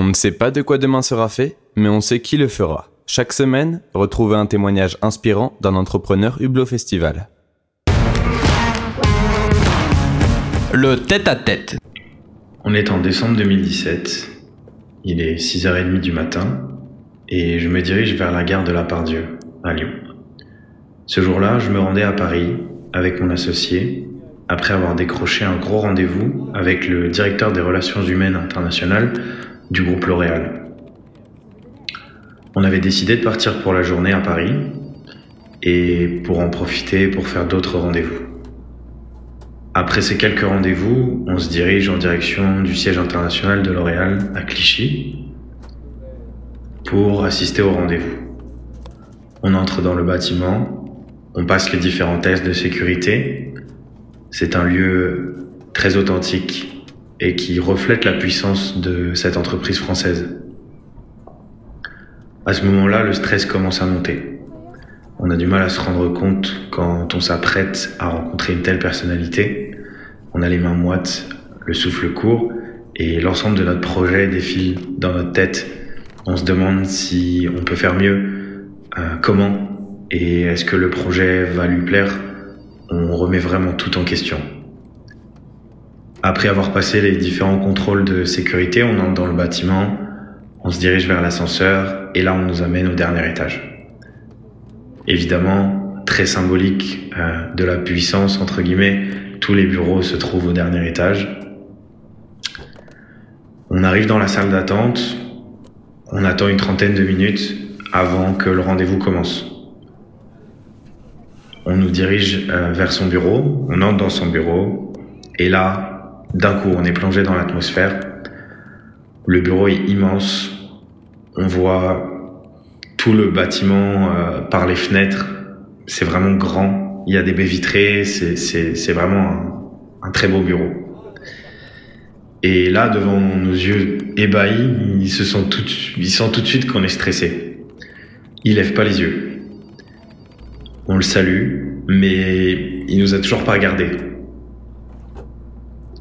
On ne sait pas de quoi demain sera fait, mais on sait qui le fera. Chaque semaine, retrouvez un témoignage inspirant d'un entrepreneur Hublot Festival. Le tête-à-tête. On est en décembre 2017. Il est 6h30 du matin et je me dirige vers la gare de la Pardieu, à Lyon. Ce jour-là, je me rendais à Paris avec mon associé après avoir décroché un gros rendez-vous avec le directeur des relations humaines internationales du groupe L'Oréal. On avait décidé de partir pour la journée à Paris et pour en profiter pour faire d'autres rendez-vous. Après ces quelques rendez-vous, on se dirige en direction du siège international de L'Oréal à Clichy pour assister au rendez-vous. On entre dans le bâtiment, on passe les différents tests de sécurité. C'est un lieu très authentique et qui reflète la puissance de cette entreprise française. À ce moment-là, le stress commence à monter. On a du mal à se rendre compte quand on s'apprête à rencontrer une telle personnalité. On a les mains moites, le souffle court et l'ensemble de notre projet défile dans notre tête. On se demande si on peut faire mieux, euh, comment et est-ce que le projet va lui plaire? On remet vraiment tout en question. Après avoir passé les différents contrôles de sécurité, on entre dans le bâtiment, on se dirige vers l'ascenseur et là on nous amène au dernier étage. Évidemment, très symbolique euh, de la puissance, entre guillemets, tous les bureaux se trouvent au dernier étage. On arrive dans la salle d'attente, on attend une trentaine de minutes avant que le rendez-vous commence. On nous dirige euh, vers son bureau, on entre dans son bureau et là, d'un coup, on est plongé dans l'atmosphère. Le bureau est immense. On voit tout le bâtiment euh, par les fenêtres. C'est vraiment grand. Il y a des baies vitrées. C'est vraiment un, très beau bureau. Et là, devant nos yeux ébahis, ils se sentent tout, tout de suite qu'on est stressé. Il lève pas les yeux. On le salue, mais il nous a toujours pas regardé.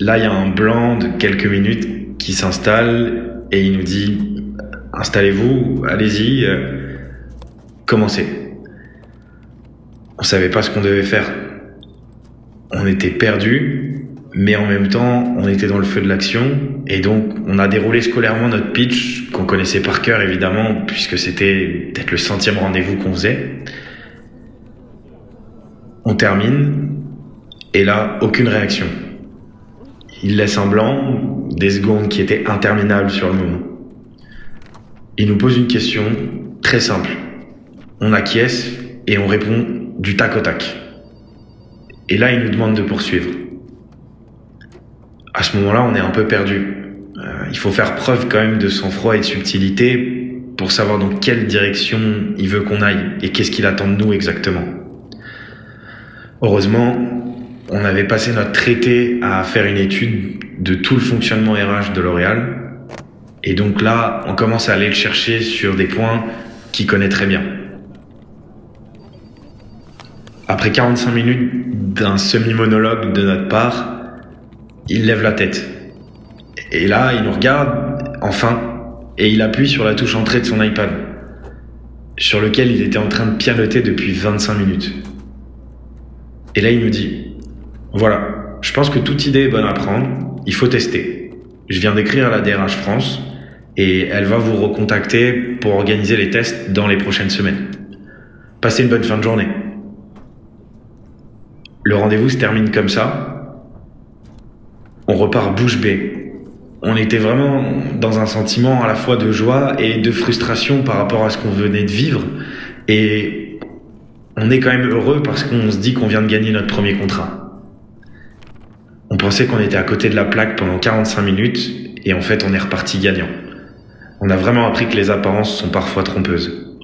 Là, il y a un blanc de quelques minutes qui s'installe et il nous dit installez-vous, allez-y, euh, commencez. On savait pas ce qu'on devait faire. On était perdus, mais en même temps, on était dans le feu de l'action et donc on a déroulé scolairement notre pitch qu'on connaissait par cœur évidemment puisque c'était peut-être le centième rendez-vous qu'on faisait. On termine et là, aucune réaction. Il laisse un blanc, des secondes qui étaient interminables sur le moment. Il nous pose une question très simple. On acquiesce et on répond du tac au tac. Et là, il nous demande de poursuivre. À ce moment-là, on est un peu perdu. Euh, il faut faire preuve quand même de sang-froid et de subtilité pour savoir dans quelle direction il veut qu'on aille et qu'est-ce qu'il attend de nous exactement. Heureusement, on avait passé notre traité à faire une étude de tout le fonctionnement RH de L'Oréal. Et donc là, on commence à aller le chercher sur des points qu'il connaît très bien. Après 45 minutes d'un semi-monologue de notre part, il lève la tête. Et là, il nous regarde, enfin, et il appuie sur la touche entrée de son iPad, sur lequel il était en train de pianoter depuis 25 minutes. Et là, il nous dit, voilà, je pense que toute idée est bonne à prendre, il faut tester. Je viens d'écrire à la DRH France et elle va vous recontacter pour organiser les tests dans les prochaines semaines. Passez une bonne fin de journée. Le rendez-vous se termine comme ça. On repart bouche bée. On était vraiment dans un sentiment à la fois de joie et de frustration par rapport à ce qu'on venait de vivre. Et on est quand même heureux parce qu'on se dit qu'on vient de gagner notre premier contrat. On pensait qu'on était à côté de la plaque pendant 45 minutes et en fait on est reparti gagnant. On a vraiment appris que les apparences sont parfois trompeuses.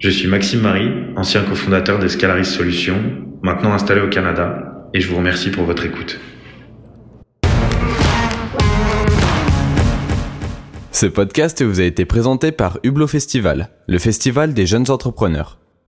Je suis Maxime Marie, ancien cofondateur d'Escalaris Solutions, maintenant installé au Canada, et je vous remercie pour votre écoute. Ce podcast vous a été présenté par Hublot Festival, le festival des jeunes entrepreneurs.